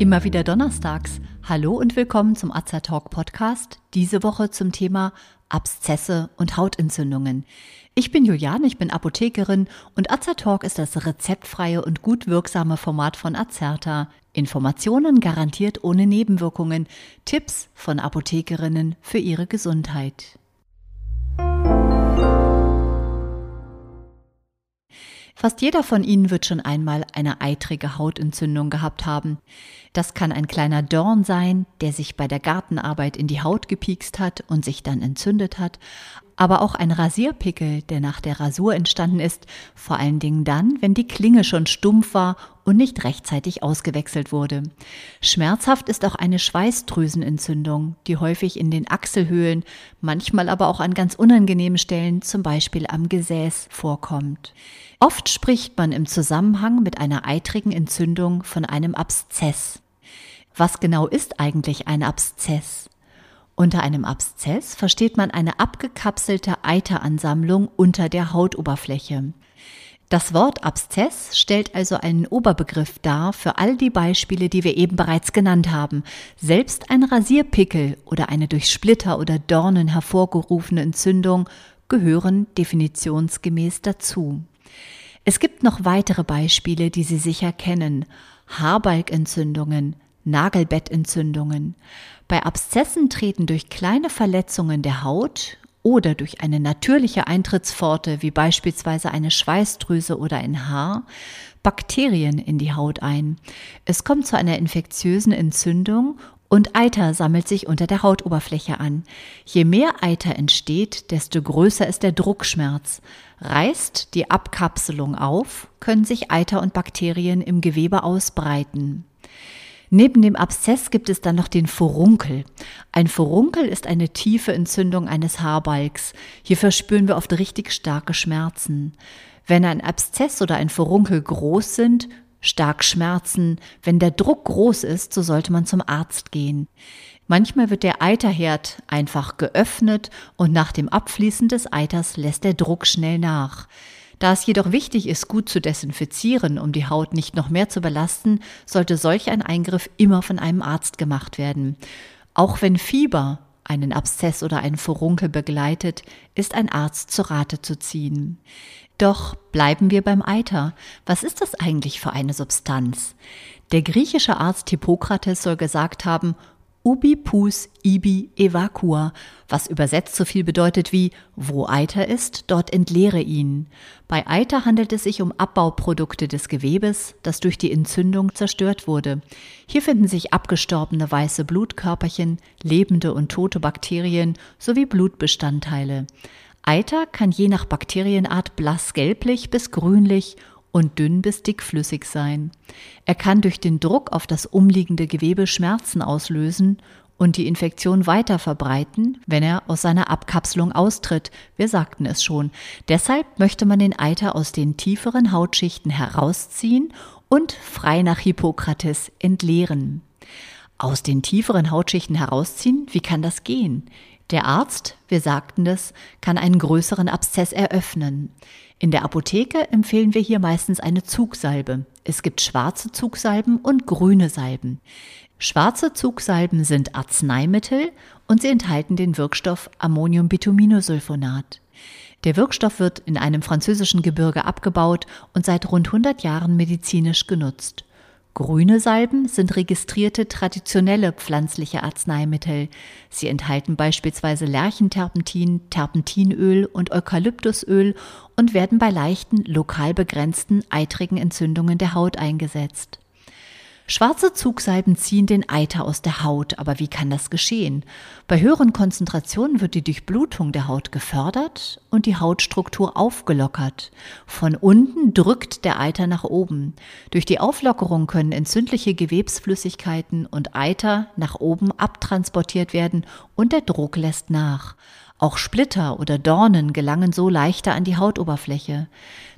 Immer wieder donnerstags. Hallo und willkommen zum Azertalk Podcast. Diese Woche zum Thema Abszesse und Hautentzündungen. Ich bin Juliane, ich bin Apothekerin und Azertalk ist das rezeptfreie und gut wirksame Format von Azerta. Informationen garantiert ohne Nebenwirkungen. Tipps von Apothekerinnen für ihre Gesundheit. Fast jeder von Ihnen wird schon einmal eine eitrige Hautentzündung gehabt haben. Das kann ein kleiner Dorn sein, der sich bei der Gartenarbeit in die Haut gepiekst hat und sich dann entzündet hat, aber auch ein Rasierpickel, der nach der Rasur entstanden ist, vor allen Dingen dann, wenn die Klinge schon stumpf war und nicht rechtzeitig ausgewechselt wurde. Schmerzhaft ist auch eine Schweißdrüsenentzündung, die häufig in den Achselhöhlen, manchmal aber auch an ganz unangenehmen Stellen, zum Beispiel am Gesäß, vorkommt. Oft spricht man im Zusammenhang mit einer eitrigen Entzündung von einem Abszess. Was genau ist eigentlich ein Abszess? Unter einem Abszess versteht man eine abgekapselte Eiteransammlung unter der Hautoberfläche. Das Wort Abszess stellt also einen Oberbegriff dar für all die Beispiele, die wir eben bereits genannt haben. Selbst ein Rasierpickel oder eine durch Splitter oder Dornen hervorgerufene Entzündung gehören definitionsgemäß dazu. Es gibt noch weitere Beispiele, die Sie sicher kennen. Haarbalkentzündungen, Nagelbettentzündungen. Bei Abszessen treten durch kleine Verletzungen der Haut oder durch eine natürliche Eintrittspforte wie beispielsweise eine Schweißdrüse oder ein Haar Bakterien in die Haut ein. Es kommt zu einer infektiösen Entzündung und Eiter sammelt sich unter der Hautoberfläche an. Je mehr Eiter entsteht, desto größer ist der Druckschmerz. Reißt die Abkapselung auf, können sich Eiter und Bakterien im Gewebe ausbreiten. Neben dem Abszess gibt es dann noch den Furunkel. Ein Furunkel ist eine tiefe Entzündung eines Haarbalgs. Hier verspüren wir oft richtig starke Schmerzen. Wenn ein Abszess oder ein Furunkel groß sind, stark schmerzen. Wenn der Druck groß ist, so sollte man zum Arzt gehen. Manchmal wird der Eiterherd einfach geöffnet und nach dem Abfließen des Eiters lässt der Druck schnell nach. Da es jedoch wichtig ist, gut zu desinfizieren, um die Haut nicht noch mehr zu belasten, sollte solch ein Eingriff immer von einem Arzt gemacht werden. Auch wenn Fieber einen Abszess oder einen Furunkel begleitet, ist ein Arzt zu Rate zu ziehen. Doch bleiben wir beim Eiter. Was ist das eigentlich für eine Substanz? Der griechische Arzt Hippokrates soll gesagt haben, ubi pus ibi evacua, was übersetzt so viel bedeutet wie wo Eiter ist, dort entleere ihn. Bei Eiter handelt es sich um Abbauprodukte des Gewebes, das durch die Entzündung zerstört wurde. Hier finden sich abgestorbene weiße Blutkörperchen, lebende und tote Bakterien sowie Blutbestandteile. Eiter kann je nach Bakterienart blass-gelblich bis grünlich und dünn bis dickflüssig sein. Er kann durch den Druck auf das umliegende Gewebe Schmerzen auslösen und die Infektion weiter verbreiten, wenn er aus seiner Abkapselung austritt. Wir sagten es schon. Deshalb möchte man den Eiter aus den tieferen Hautschichten herausziehen und frei nach Hippokrates entleeren. Aus den tieferen Hautschichten herausziehen, wie kann das gehen? Der Arzt, wir sagten das, kann einen größeren Abszess eröffnen. In der Apotheke empfehlen wir hier meistens eine Zugsalbe. Es gibt schwarze Zugsalben und grüne Salben. Schwarze Zugsalben sind Arzneimittel und sie enthalten den Wirkstoff Ammoniumbituminosulfonat. Der Wirkstoff wird in einem französischen Gebirge abgebaut und seit rund 100 Jahren medizinisch genutzt. Grüne Salben sind registrierte traditionelle pflanzliche Arzneimittel. Sie enthalten beispielsweise Lärchenterpentin, Terpentinöl und Eukalyptusöl und werden bei leichten, lokal begrenzten eitrigen Entzündungen der Haut eingesetzt. Schwarze Zugsalben ziehen den Eiter aus der Haut, aber wie kann das geschehen? Bei höheren Konzentrationen wird die Durchblutung der Haut gefördert und die Hautstruktur aufgelockert. Von unten drückt der Eiter nach oben. Durch die Auflockerung können entzündliche Gewebsflüssigkeiten und Eiter nach oben abtransportiert werden und der Druck lässt nach. Auch Splitter oder Dornen gelangen so leichter an die Hautoberfläche.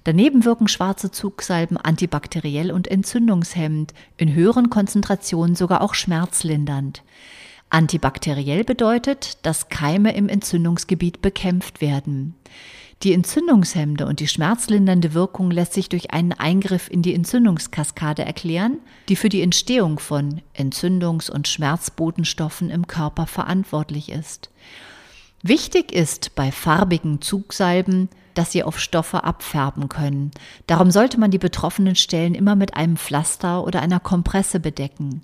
Daneben wirken schwarze Zugsalben antibakteriell und entzündungshemmend, in höheren Konzentrationen sogar auch schmerzlindernd. Antibakteriell bedeutet, dass Keime im Entzündungsgebiet bekämpft werden. Die entzündungshemmende und die schmerzlindernde Wirkung lässt sich durch einen Eingriff in die Entzündungskaskade erklären, die für die Entstehung von Entzündungs- und Schmerzbotenstoffen im Körper verantwortlich ist. Wichtig ist bei farbigen Zugsalben, dass sie auf Stoffe abfärben können. Darum sollte man die betroffenen Stellen immer mit einem Pflaster oder einer Kompresse bedecken.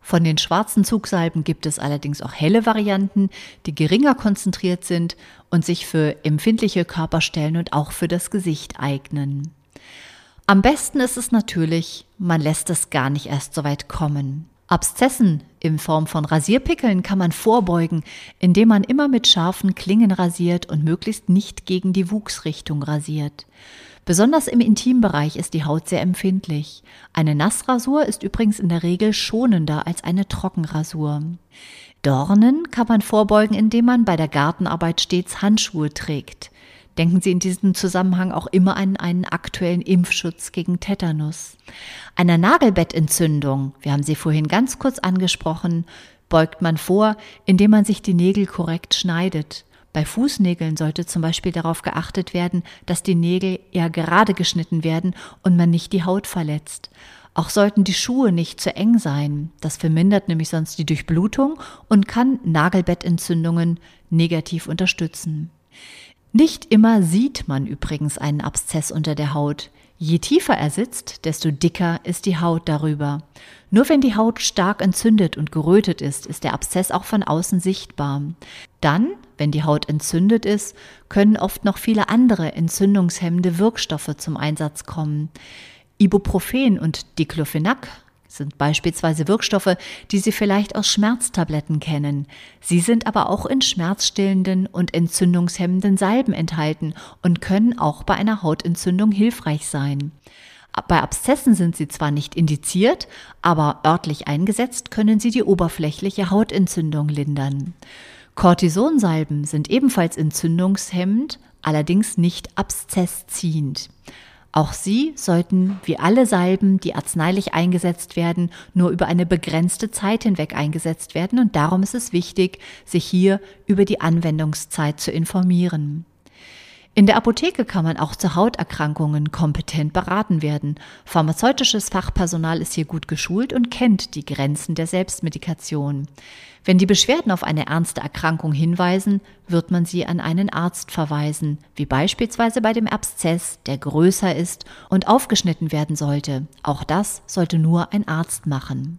Von den schwarzen Zugsalben gibt es allerdings auch helle Varianten, die geringer konzentriert sind und sich für empfindliche Körperstellen und auch für das Gesicht eignen. Am besten ist es natürlich, man lässt es gar nicht erst so weit kommen. Abszessen in Form von Rasierpickeln kann man vorbeugen, indem man immer mit scharfen Klingen rasiert und möglichst nicht gegen die Wuchsrichtung rasiert. Besonders im Intimbereich ist die Haut sehr empfindlich. Eine Nassrasur ist übrigens in der Regel schonender als eine Trockenrasur. Dornen kann man vorbeugen, indem man bei der Gartenarbeit stets Handschuhe trägt. Denken Sie in diesem Zusammenhang auch immer an einen aktuellen Impfschutz gegen Tetanus. Einer Nagelbettentzündung, wir haben sie vorhin ganz kurz angesprochen, beugt man vor, indem man sich die Nägel korrekt schneidet. Bei Fußnägeln sollte zum Beispiel darauf geachtet werden, dass die Nägel eher gerade geschnitten werden und man nicht die Haut verletzt. Auch sollten die Schuhe nicht zu eng sein. Das vermindert nämlich sonst die Durchblutung und kann Nagelbettentzündungen negativ unterstützen. Nicht immer sieht man übrigens einen Abszess unter der Haut. Je tiefer er sitzt, desto dicker ist die Haut darüber. Nur wenn die Haut stark entzündet und gerötet ist, ist der Abszess auch von außen sichtbar. Dann, wenn die Haut entzündet ist, können oft noch viele andere entzündungshemmende Wirkstoffe zum Einsatz kommen. Ibuprofen und Diclofenac sind beispielsweise Wirkstoffe, die Sie vielleicht aus Schmerztabletten kennen. Sie sind aber auch in schmerzstillenden und entzündungshemmenden Salben enthalten und können auch bei einer Hautentzündung hilfreich sein. Bei Abszessen sind sie zwar nicht indiziert, aber örtlich eingesetzt können sie die oberflächliche Hautentzündung lindern. Cortisonsalben sind ebenfalls entzündungshemmend, allerdings nicht abszessziehend. Auch sie sollten, wie alle Salben, die arzneilich eingesetzt werden, nur über eine begrenzte Zeit hinweg eingesetzt werden und darum ist es wichtig, sich hier über die Anwendungszeit zu informieren. In der Apotheke kann man auch zu Hauterkrankungen kompetent beraten werden. Pharmazeutisches Fachpersonal ist hier gut geschult und kennt die Grenzen der Selbstmedikation. Wenn die Beschwerden auf eine ernste Erkrankung hinweisen, wird man sie an einen Arzt verweisen, wie beispielsweise bei dem Abszess, der größer ist und aufgeschnitten werden sollte. Auch das sollte nur ein Arzt machen.